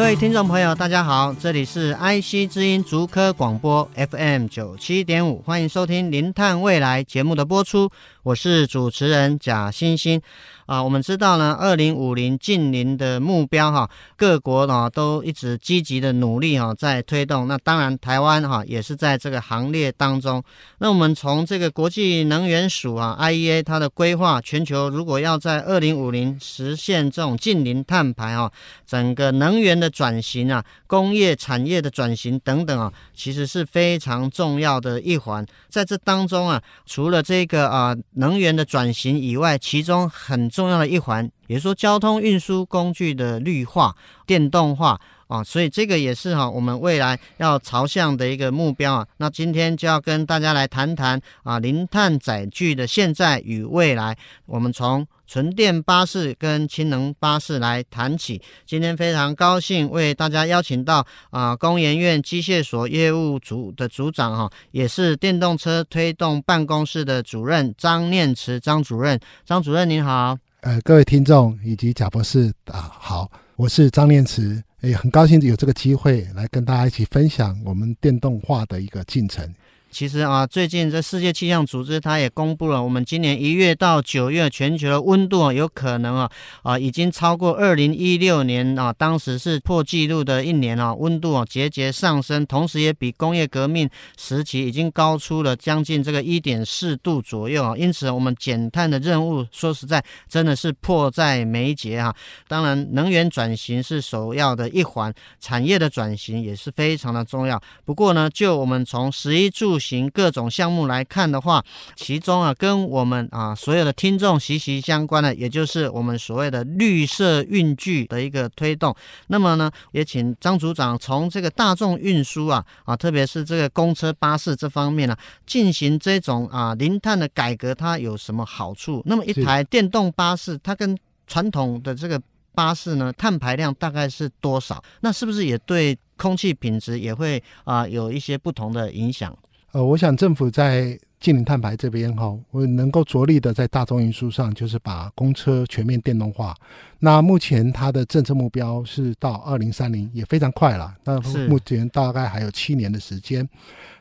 各位听众朋友，大家好，这里是 IC 之音足科广播 FM 九七点五，欢迎收听《零碳未来》节目的播出，我是主持人贾欣欣。啊，我们知道呢，二零五零净零的目标哈，各国呢都一直积极的努力哈，在推动。那当然，台湾哈也是在这个行列当中。那我们从这个国际能源署啊 （IEA） 它的规划，全球如果要在二零五零实现这种净零碳排哈，整个能源的转型啊，工业产业的转型等等啊，其实是非常重要的一环。在这当中啊，除了这个啊能源的转型以外，其中很重要的一环，也就是说交通运输工具的绿化、电动化啊，所以这个也是哈我们未来要朝向的一个目标啊。那今天就要跟大家来谈谈啊零碳载具的现在与未来。我们从纯电巴士跟氢能巴士来谈起。今天非常高兴为大家邀请到啊工研院机械所业务组的组长哈，也是电动车推动办公室的主任张念慈张主任。张主任您好。呃，各位听众以及贾博士啊，好，我是张念慈，哎很高兴有这个机会来跟大家一起分享我们电动化的一个进程。其实啊，最近这世界气象组织它也公布了，我们今年一月到九月全球的温度啊，有可能啊啊已经超过二零一六年啊，当时是破纪录的一年啊，温度啊节节上升，同时也比工业革命时期已经高出了将近这个一点四度左右啊。因此，我们减碳的任务说实在真的是迫在眉睫啊。当然，能源转型是首要的一环，产业的转型也是非常的重要。不过呢，就我们从食衣住行各种项目来看的话，其中啊，跟我们啊所有的听众息息相关的，也就是我们所谓的绿色运具的一个推动。那么呢，也请张组长从这个大众运输啊啊，特别是这个公车、巴士这方面呢、啊，进行这种啊零碳的改革，它有什么好处？那么一台电动巴士，它跟传统的这个巴士呢，碳排量大概是多少？那是不是也对空气品质也会啊有一些不同的影响？呃，我想政府在近零碳排这边哈，我能够着力的在大众运输上，就是把公车全面电动化。那目前它的政策目标是到二零三零，也非常快了。那目前大概还有七年的时间。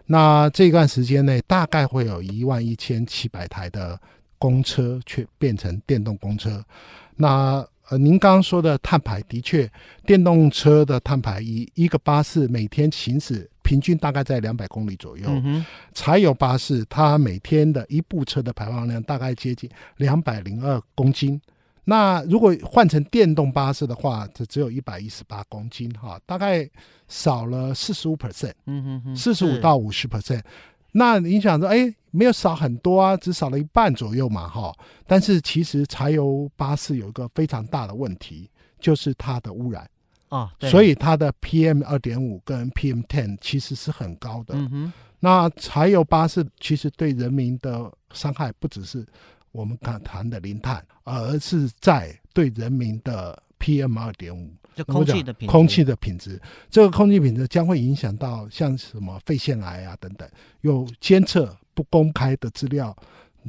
那这段时间内，大概会有一万一千七百台的公车去变成电动公车。那呃，您刚刚说的碳排的确，电动车的碳排一一个巴士每天行驶。平均大概在两百公里左右，嗯，柴油巴士它每天的一部车的排放量大概接近两百零二公斤。那如果换成电动巴士的话，这只有一百一十八公斤，哈，大概少了四十五 percent，嗯哼哼，四十五到五十 percent。那你想说，哎，没有少很多啊，只少了一半左右嘛，哈。但是其实柴油巴士有一个非常大的问题，就是它的污染。啊、哦，所以它的 PM 二点五跟 PM ten 其实是很高的。嗯哼，那柴油巴士其实对人民的伤害不只是我们刚谈的零碳，而是在对人民的 PM 二点五，就空气的品质，空气的品质，这个空气品质将会影响到像什么肺腺癌啊等等。有监测不公开的资料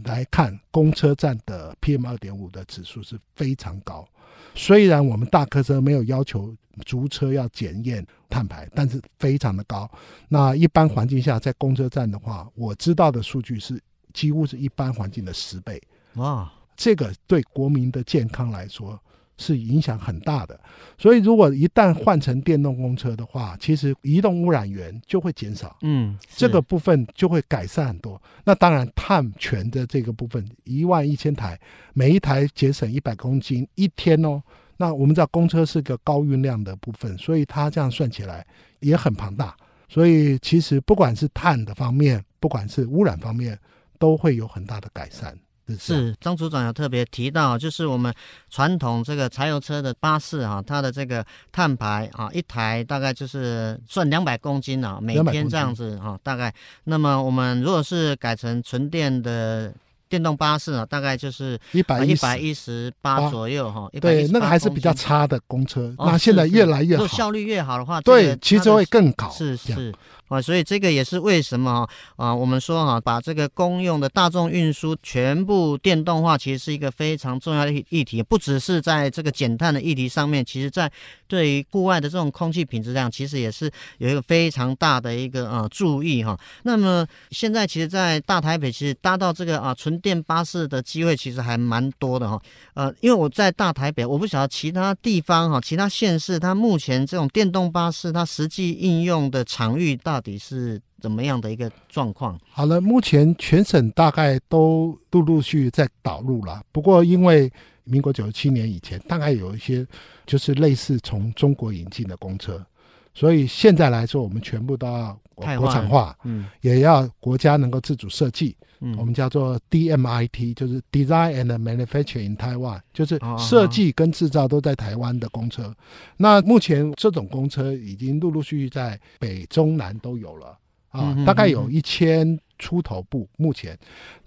来看，公车站的 PM 二点五的指数是非常高。虽然我们大客车没有要求逐车要检验碳排，但是非常的高。那一般环境下，在公车站的话，我知道的数据是几乎是一般环境的十倍。哇，这个对国民的健康来说，是影响很大的，所以如果一旦换成电动公车的话，其实移动污染源就会减少，嗯，这个部分就会改善很多。那当然，碳权的这个部分，一万一千台，每一台节省一百公斤一天哦。那我们知道公车是个高运量的部分，所以它这样算起来也很庞大。所以其实不管是碳的方面，不管是污染方面，都会有很大的改善。是张组长有特别提到，就是我们传统这个柴油车的巴士啊，它的这个碳排啊，一台大概就是算两百公斤啊，每天这样子啊，大概。那么我们如果是改成纯电的。电动巴士啊，大概就是一百一百一十八左右哈。对，那个还是比较差的公车。那现在越来越好，效率越好的话，对，其实会更高。是是啊，所以这个也是为什么啊，我们说哈，把这个公用的大众运输全部电动化，其实是一个非常重要的议题。不只是在这个减碳的议题上面，其实在对于户外的这种空气品质量，其实也是有一个非常大的一个啊注意哈。那么现在其实，在大台北，其实搭到这个啊纯电巴士的机会其实还蛮多的哈，呃，因为我在大台北，我不晓得其他地方哈，其他县市它目前这种电动巴士它实际应用的场域到到底是怎么样的一个状况？好了，目前全省大概都陆陆续续在导入了，不过因为民国九十七年以前，大概有一些就是类似从中国引进的公车。所以现在来说，我们全部都要国产化，嗯，也要国家能够自主设计，嗯，我们叫做 DMIT，就是 Design and Manufacture in Taiwan，就是设计跟制造都在台湾的公车。那目前这种公车已经陆陆续续在北中南都有了啊，大概有一千。出头部，目前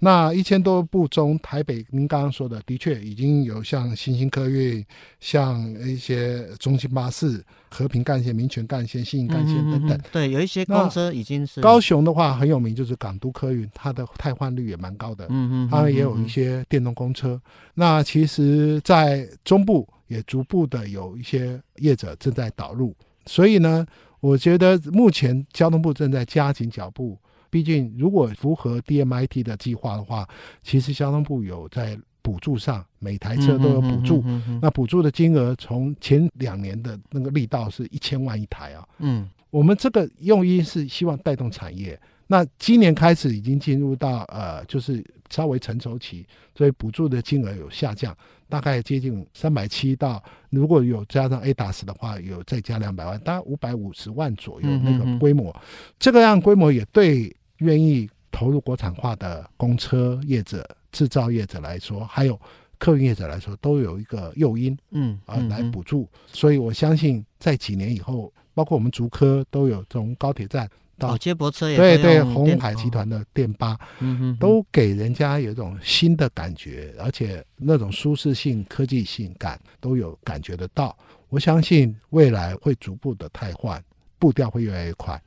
那一千多部中，台北您刚刚说的，的确已经有像新兴客运、像一些中兴巴士、和平干线、民权干线、新营干线等等。嗯嗯嗯、对，有一些公车已经是。高雄的话很有名，就是港都客运，它的汰换率也蛮高的。嗯嗯，他们也有一些电动公车。那其实，在中部也逐步的有一些业者正在导入，所以呢，我觉得目前交通部正在加紧脚步。毕竟，如果符合 DMIT 的计划的话，其实交通部有在补助上，每台车都有补助。那补助的金额从前两年的那个力道是一千万一台啊。嗯，我们这个用意是希望带动产业。那今年开始已经进入到呃，就是稍微成熟期，所以补助的金额有下降，大概接近三百七到，如果有加上 ADAS 的话，有再加两百万，大概五百五十万左右那个规模。这个样规模也对。愿意投入国产化的公车业者、制造业者来说，还有客运业者来说，都有一个诱因，嗯，啊，来补助。所以我相信，在几年以后，包括我们竹科都有从高铁站到接驳车，对对，鸿海集团的电巴，嗯都给人家有一种新的感觉，而且那种舒适性、科技性感都有感觉得到。我相信未来会逐步的汰换，步调会越来越快。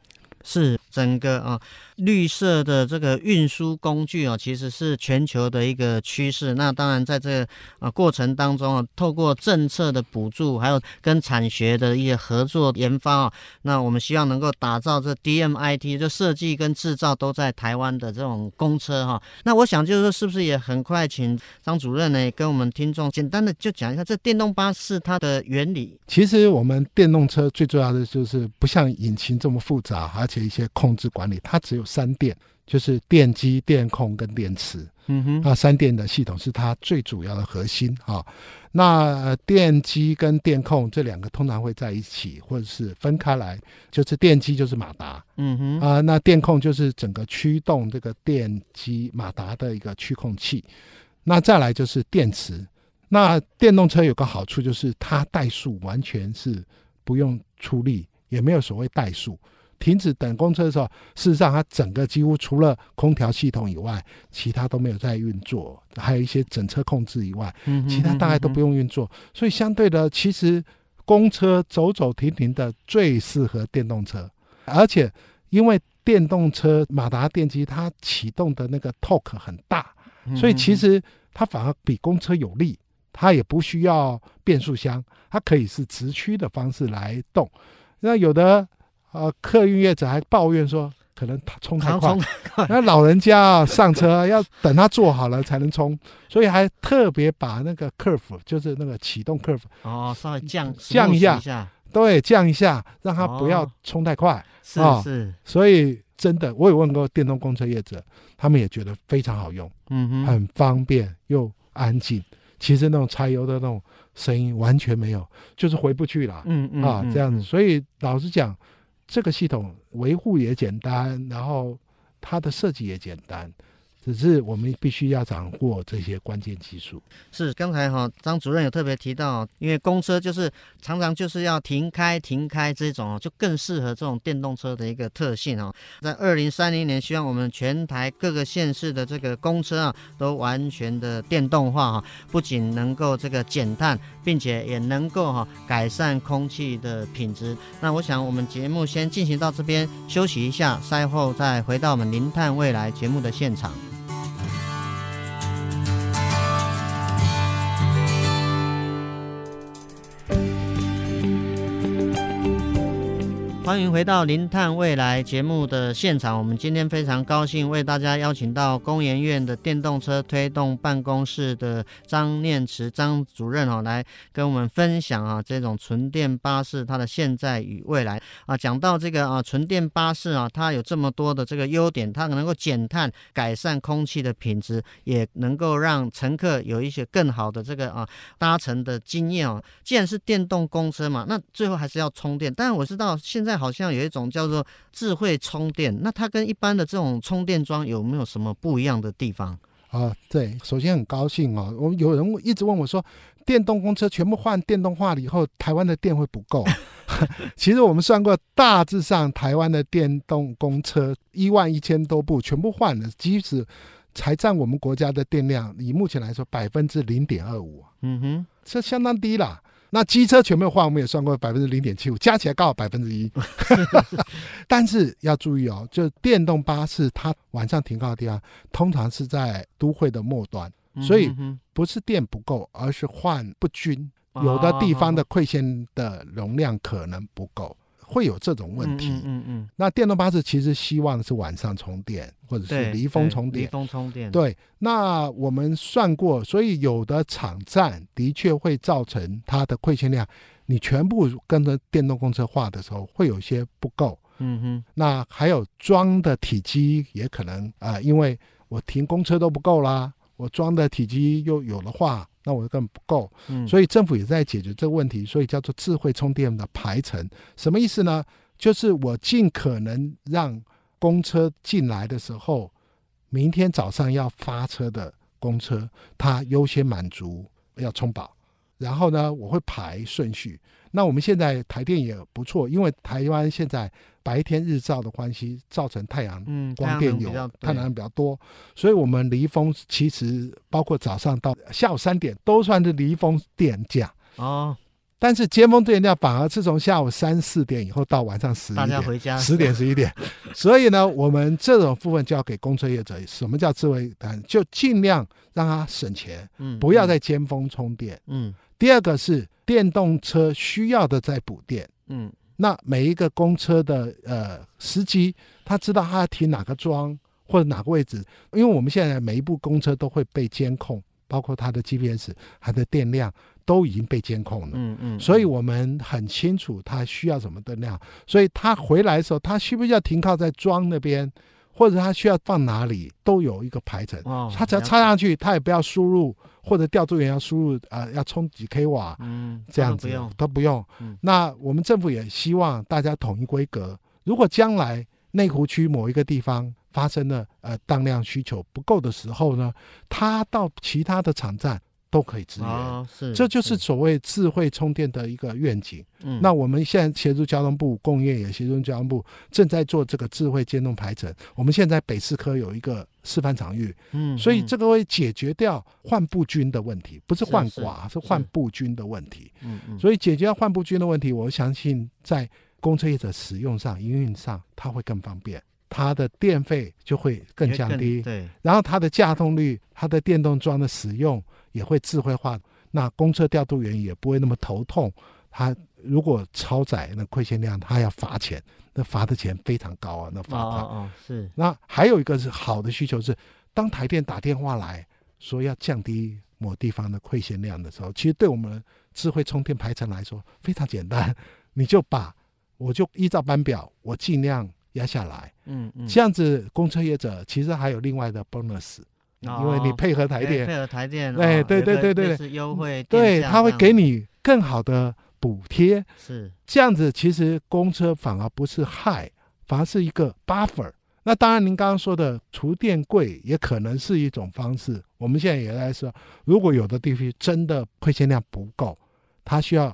是整个啊绿色的这个运输工具啊，其实是全球的一个趋势。那当然在这个啊过程当中啊，透过政策的补助，还有跟产学的一些合作研发啊，那我们希望能够打造这 DMIT，就设计跟制造都在台湾的这种公车哈。那我想就是说，是不是也很快请张主任呢，跟我们听众简单的就讲一下这电动巴士它的原理？其实我们电动车最重要的就是不像引擎这么复杂，而且一些控制管理，它只有三电，就是电机、电控跟电池。嗯哼，那三电的系统是它最主要的核心啊。那电机跟电控这两个通常会在一起，或者是分开来。就是电机就是马达，嗯哼啊，那电控就是整个驱动这个电机马达的一个驱控器。那再来就是电池。那电动车有个好处就是它怠速完全是不用出力，也没有所谓怠速。停止等公车的时候，事实上它整个几乎除了空调系统以外，其他都没有在运作，还有一些整车控制以外，其他大概都不用运作。所以相对的，其实公车走走停停的最适合电动车，而且因为电动车马达电机它启动的那个 torque 很大，所以其实它反而比公车有力，它也不需要变速箱，它可以是直驱的方式来动。那有的。啊，客运业者还抱怨说，可能他冲 太快，那老人家啊上车 要等他坐好了才能冲，所以还特别把那个 curve，就是那个启动 curve 哦，稍微降降一下，对，降一下，让他不要冲太快。是是，所以真的，我有问过电动公车业者，他们也觉得非常好用，嗯哼，很方便又安静。其实那种柴油的那种声音完全没有，就是回不去了，嗯嗯啊这样子。所以老实讲。这个系统维护也简单，然后它的设计也简单，只是我们必须要掌握这些关键技术。是刚才哈张主任有特别提到，因为公车就是常常就是要停开停开这种，就更适合这种电动车的一个特性哦。在二零三零年，希望我们全台各个县市的这个公车啊，都完全的电动化哈，不仅能够这个减碳，并且也能够哈改善空气的品质。那我想我们节目先进行到这边，休息一下，赛后再回到我们零碳未来节目的现场。欢迎回到《零碳未来》节目的现场。我们今天非常高兴为大家邀请到工研院的电动车推动办公室的张念慈张主任哦，来跟我们分享啊这种纯电巴士它的现在与未来啊。讲到这个啊纯电巴士啊，它有这么多的这个优点，它能够减碳、改善空气的品质，也能够让乘客有一些更好的这个啊搭乘的经验哦。既然是电动公车嘛，那最后还是要充电。但是我知道现在。好像有一种叫做智慧充电，那它跟一般的这种充电桩有没有什么不一样的地方？啊，对，首先很高兴哦，我有人一直问我说，电动公车全部换电动化了以后，台湾的电会不够？其实我们算过，大致上台湾的电动公车一万一千多部全部换了，即使才占我们国家的电量，以目前来说百分之零点二五，嗯哼，这相当低了。那机车全部换，我们也算过百分之零点七五，加起来刚好百分之一。但是要注意哦，就电动巴士它晚上停靠的地方，通常是在都会的末端，所以不是电不够，而是换不均，有的地方的馈线的容量可能不够。会有这种问题。嗯嗯，嗯，那电动巴士其实希望是晚上充电，或者是离峰充电。离峰充电。对，那我们算过，所以有的场站的确会造成它的馈线量，你全部跟着电动公车化的时候，会有些不够。嗯哼。那还有装的体积也可能啊、呃，因为我停公车都不够啦，我装的体积又有的话。那我根本不够，所以政府也在解决这个问题，所以叫做智慧充电的排程，什么意思呢？就是我尽可能让公车进来的时候，明天早上要发车的公车，它优先满足要充饱，然后呢，我会排顺序。那我们现在台电也不错，因为台湾现在白天日照的关系，造成太阳光电有太阳能比较多，所以我们离峰其实包括早上到下午三点都算是离峰电价哦。但是尖峰电价反而是从下午三四点以后到晚上十一点，大家回家十点十一点。所以呢，我们这种部分就要给公车业者，什么叫智慧单？就尽量让他省钱，嗯，不要在尖峰充电，嗯。第二个是电动车需要的在补电，嗯，那每一个公车的呃司机，他知道他要停哪个桩或者哪个位置，因为我们现在每一部公车都会被监控，包括它的 GPS、它的电量都已经被监控了，嗯嗯，所以我们很清楚他需要什么电量，所以他回来的时候，他需不需要停靠在桩那边？或者他需要放哪里都有一个排程，哦、他只要插上去，他也不要输入，或者调度员要输入啊、呃，要充几 k 瓦，嗯，这样子都不用。都不用嗯、那我们政府也希望大家统一规格。如果将来内湖区某一个地方发生了呃当量需求不够的时候呢，他到其他的场站。都可以支援，哦、是，这就是所谓智慧充电的一个愿景。嗯，那我们现在协助交通部，工业也协助交通部，正在做这个智慧电动排程。我们现在北四科有一个示范场域，嗯，所以这个会解决掉换布均的问题，不是换寡，是，换布均的问题。嗯嗯，所以解决掉换布均的问题，我相信在公车业者使用上、营运上，它会更方便。它的电费就会更降低，对，然后它的架动率、它的电动桩的使用也会智慧化，那公车调度员也不会那么头痛。他如果超载那亏欠量，他要罚钱，那罚的钱非常高啊，那罚款。哦，哦，是。那还有一个是好的需求是，当台电打电话来说要降低某地方的亏欠量的时候，其实对我们智慧充电排程来说非常简单，你就把我就依照班表，我尽量。压下来，嗯嗯，这样子公车业者其实还有另外的 bonus，因为你配合台电，配合台电，哎，对对对对是，优惠，对，他会给你更好的补贴，是这样子。其实公车反而不是害，反而是一个 buffer。那当然，您刚刚说的储电柜也可能是一种方式。我们现在也在说，如果有的地区真的配线量不够，它需要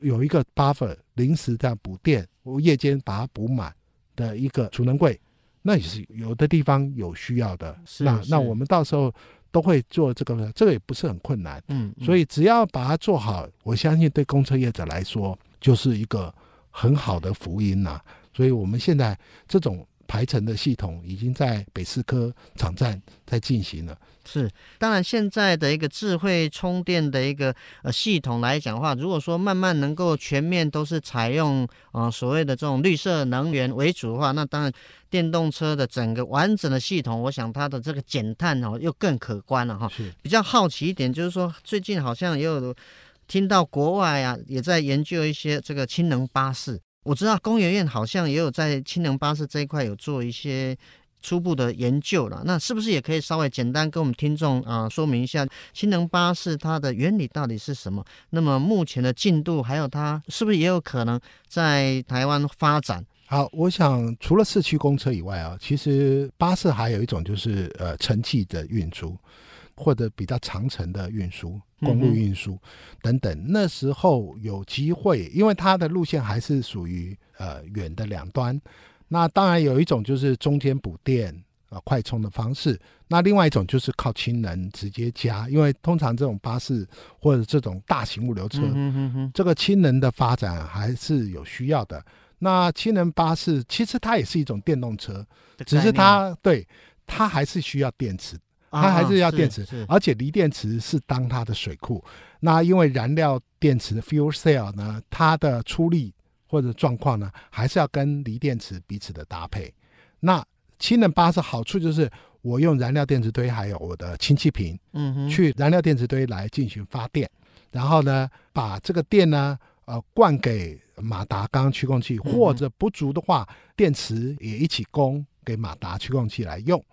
有一个 buffer 临时这样补电，我夜间把它补满的一个储能柜，那也是有的地方有需要的。是那是那我们到时候都会做这个，这个也不是很困难。嗯，嗯所以只要把它做好，我相信对公车业者来说就是一个很好的福音呐、啊。所以我们现在这种。排程的系统已经在北四科场站在进行了。是，当然现在的一个智慧充电的一个呃系统来讲的话，如果说慢慢能够全面都是采用啊、呃、所谓的这种绿色能源为主的话，那当然电动车的整个完整的系统，我想它的这个减碳哦又更可观了哈。是比较好奇一点，就是说最近好像也有听到国外啊也在研究一些这个氢能巴士。我知道工研院好像也有在氢能巴士这一块有做一些初步的研究了，那是不是也可以稍微简单跟我们听众啊、说明一下氢能巴士它的原理到底是什么？那么目前的进度还有它是不是也有可能在台湾发展？好，我想除了市区公车以外啊，其实巴士还有一种就是呃城际的运输。或者比较长程的运输、公路运输等等，嗯、那时候有机会，因为它的路线还是属于呃远的两端。那当然有一种就是中间补电呃快充的方式，那另外一种就是靠氢能直接加，因为通常这种巴士或者这种大型物流车，嗯、哼哼这个氢能的发展还是有需要的。那氢能巴士其实它也是一种电动车，只是它对它还是需要电池。它还是要电池，啊、而且锂电池是当它的水库。那因为燃料电池的 fuel cell 呢，它的出力或者状况呢，还是要跟锂电池彼此的搭配。那氢能巴士好处就是，我用燃料电池堆还有我的氢气瓶，嗯哼，去燃料电池堆来进行发电，然后呢，把这个电呢，呃，灌给马达刚刚驱动器，或者不足的话，电池也一起供给马达驱动器来用。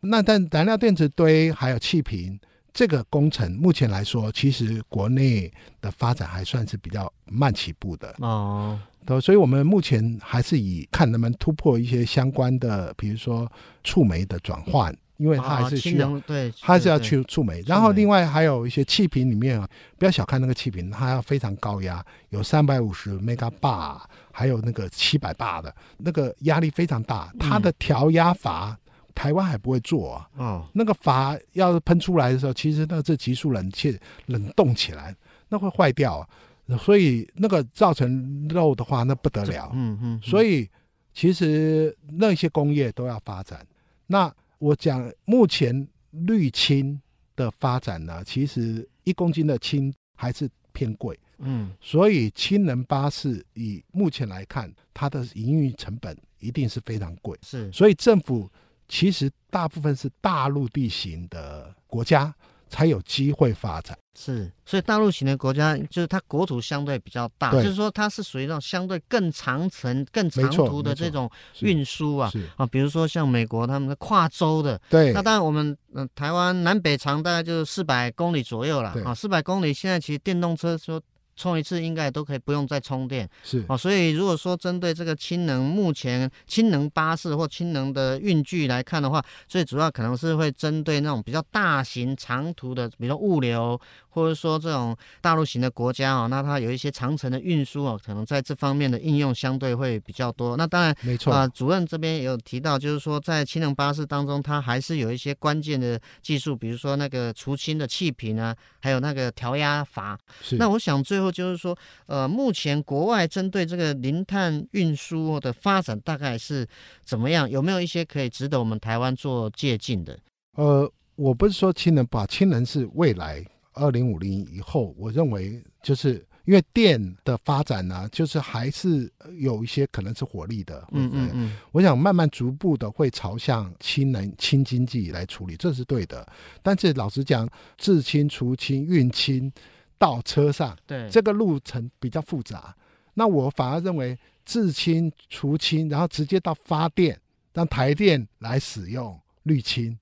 那但燃料电池堆还有气瓶这个工程，目前来说，其实国内的发展还算是比较慢起步的哦。都，所以我们目前还是以看能不能突破一些相关的，比如说触媒的转换，因为它还是需要，哦、对，它还是要去触媒。然后另外还有一些气瓶里面啊，不要小看那个气瓶，它要非常高压，有三百五十 mega bar，还有那个七百 bar 的，那个压力非常大，它的调压阀。嗯台湾还不会做啊，哦，那个阀要是喷出来的时候，其实那这急速冷却冷冻起来，那会坏掉啊，所以那个造成漏的话，那不得了，嗯嗯，所以其实那些工业都要发展。那我讲目前绿氢的发展呢，其实一公斤的氢还是偏贵，嗯，所以氢能巴士以目前来看，它的营运成本一定是非常贵，是，所以政府。其实大部分是大陆地形的国家才有机会发展，是，所以大陆型的国家就是它国土相对比较大，就是说它是属于那种相对更长程、更长途的这种运输啊，啊，比如说像美国他们的跨州的，对，那当然我们嗯、呃、台湾南北长大概就是四百公里左右了啊，四百公里现在其实电动车说。充一次应该都可以不用再充电，是哦，所以如果说针对这个氢能，目前氢能巴士或氢能的运具来看的话，最主要可能是会针对那种比较大型长途的，比如说物流。或者说这种大陆型的国家啊，那它有一些长程的运输啊，可能在这方面的应用相对会比较多。那当然，没错啊、呃，主任这边也有提到，就是说在氢能巴士当中，它还是有一些关键的技术，比如说那个除氢的气瓶啊，还有那个调压阀。是。那我想最后就是说，呃，目前国外针对这个零碳运输的发展大概是怎么样？有没有一些可以值得我们台湾做借鉴的？呃，我不是说氢能把，氢能是未来。二零五零以后，我认为就是因为电的发展呢、啊，就是还是有一些可能是火力的，嗯嗯嗯，我想慢慢逐步的会朝向氢能、氢经济来处理，这是对的。但是老实讲，制氢、除氢、运氢到车上，对这个路程比较复杂。那我反而认为制氢、除氢，然后直接到发电，让台电来使用绿氢。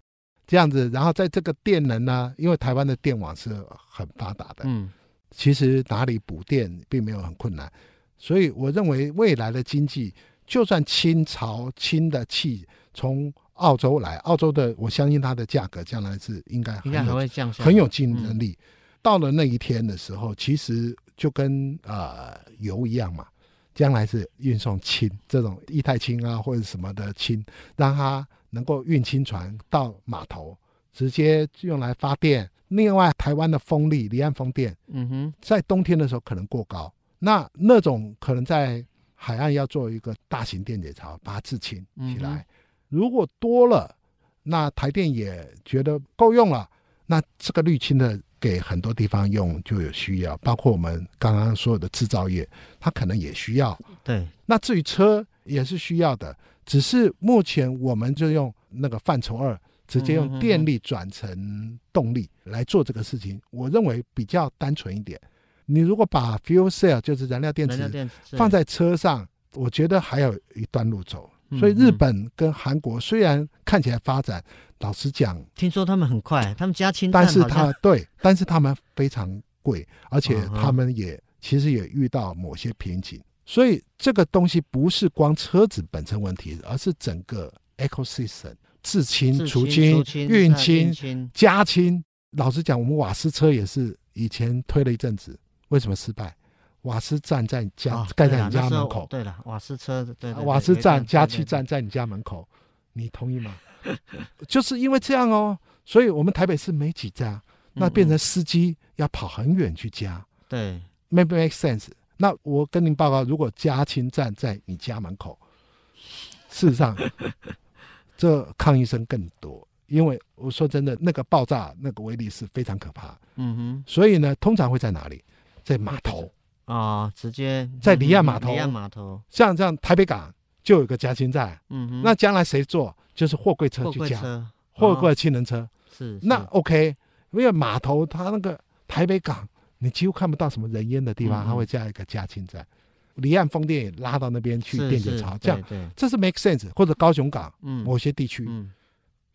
这样子，然后在这个电能呢，因为台湾的电网是很发达的，嗯，其实哪里补电并没有很困难，所以我认为未来的经济，就算清朝清的气从澳洲来，澳洲的我相信它的价格将来是应该应该还会降下，很有竞争力。嗯、到了那一天的时候，其实就跟呃油一样嘛，将来是运送氢这种液态氢啊或者什么的氢，让它能够运氢船到码头，直接用来发电。另外，台湾的风力离岸风电，嗯哼，在冬天的时候可能过高，那那种可能在海岸要做一个大型电解槽，把它制氢起来。嗯、如果多了，那台电也觉得够用了，那这个滤氢的给很多地方用就有需要，包括我们刚刚所有的制造业，它可能也需要。对，那至于车也是需要的，只是目前我们就用那个范畴二。直接用电力转成动力来做这个事情，我认为比较单纯一点。你如果把 fuel cell 就是燃料电池放在车上，我觉得还有一段路走。所以日本跟韩国虽然看起来发展，老实讲，听说他们很快，他们加氢，但是他 对，但是他们非常贵，而且他们也其实也遇到某些瓶颈。所以这个东西不是光车子本身问题，而是整个 ecosystem。制氢、除氢、运氢、加氢。老实讲，我们瓦斯车也是以前推了一阵子，为什么失败？瓦斯站在家盖在你家门口。对了，瓦斯车对，瓦斯站、加气站在你家门口，你同意吗？就是因为这样哦，所以我们台北市没几家，那变成司机要跑很远去加。对，make make sense。那我跟您报告，如果加氢站在你家门口，事实上。这抗议声更多，因为我说真的，那个爆炸那个威力是非常可怕。嗯哼，所以呢，通常会在哪里？在码头啊，直接在离岸码头。离岸码头，像这样台北港就有个加氢站。嗯哼，那将来谁坐？就是货柜车去加，货柜氢能车。是，那 OK，因为码头它那个台北港，你几乎看不到什么人烟的地方，它会加一个加氢站。离岸风电也拉到那边去电解槽，这样这是 make sense。或者高雄港某些地区，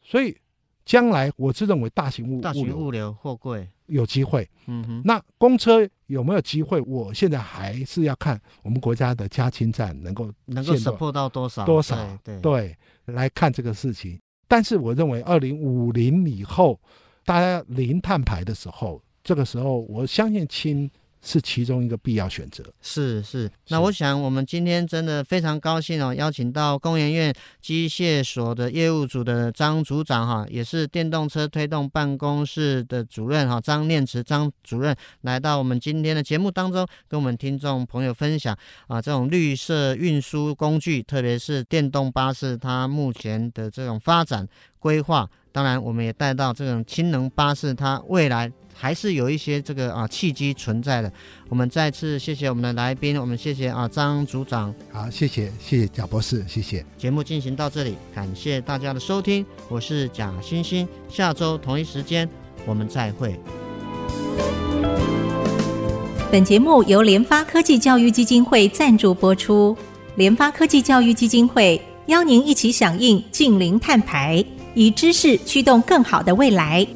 所以将来我是认为大型物大型物流货柜有机会。嗯哼，那公车有没有机会？我现在还是要看我们国家的加氢站能够能够 support 到多少多少对来看这个事情。但是我认为二零五零以后，大家零碳排的时候，这个时候我相信亲。是其中一个必要选择。是是，那我想我们今天真的非常高兴哦，邀请到工研院机械所的业务组的张组长哈，也是电动车推动办公室的主任哈，张念慈张主任来到我们今天的节目当中，跟我们听众朋友分享啊，这种绿色运输工具，特别是电动巴士，它目前的这种发展规划。当然，我们也带到这种氢能巴士，它未来。还是有一些这个啊契机存在的。我们再次谢谢我们的来宾，我们谢谢啊张组长。好，谢谢谢谢贾博士，谢谢。节目进行到这里，感谢大家的收听，我是贾欣欣。下周同一时间我们再会。本节目由联发科技教育基金会赞助播出。联发科技教育基金会邀您一起响应净零碳排，以知识驱动更好的未来。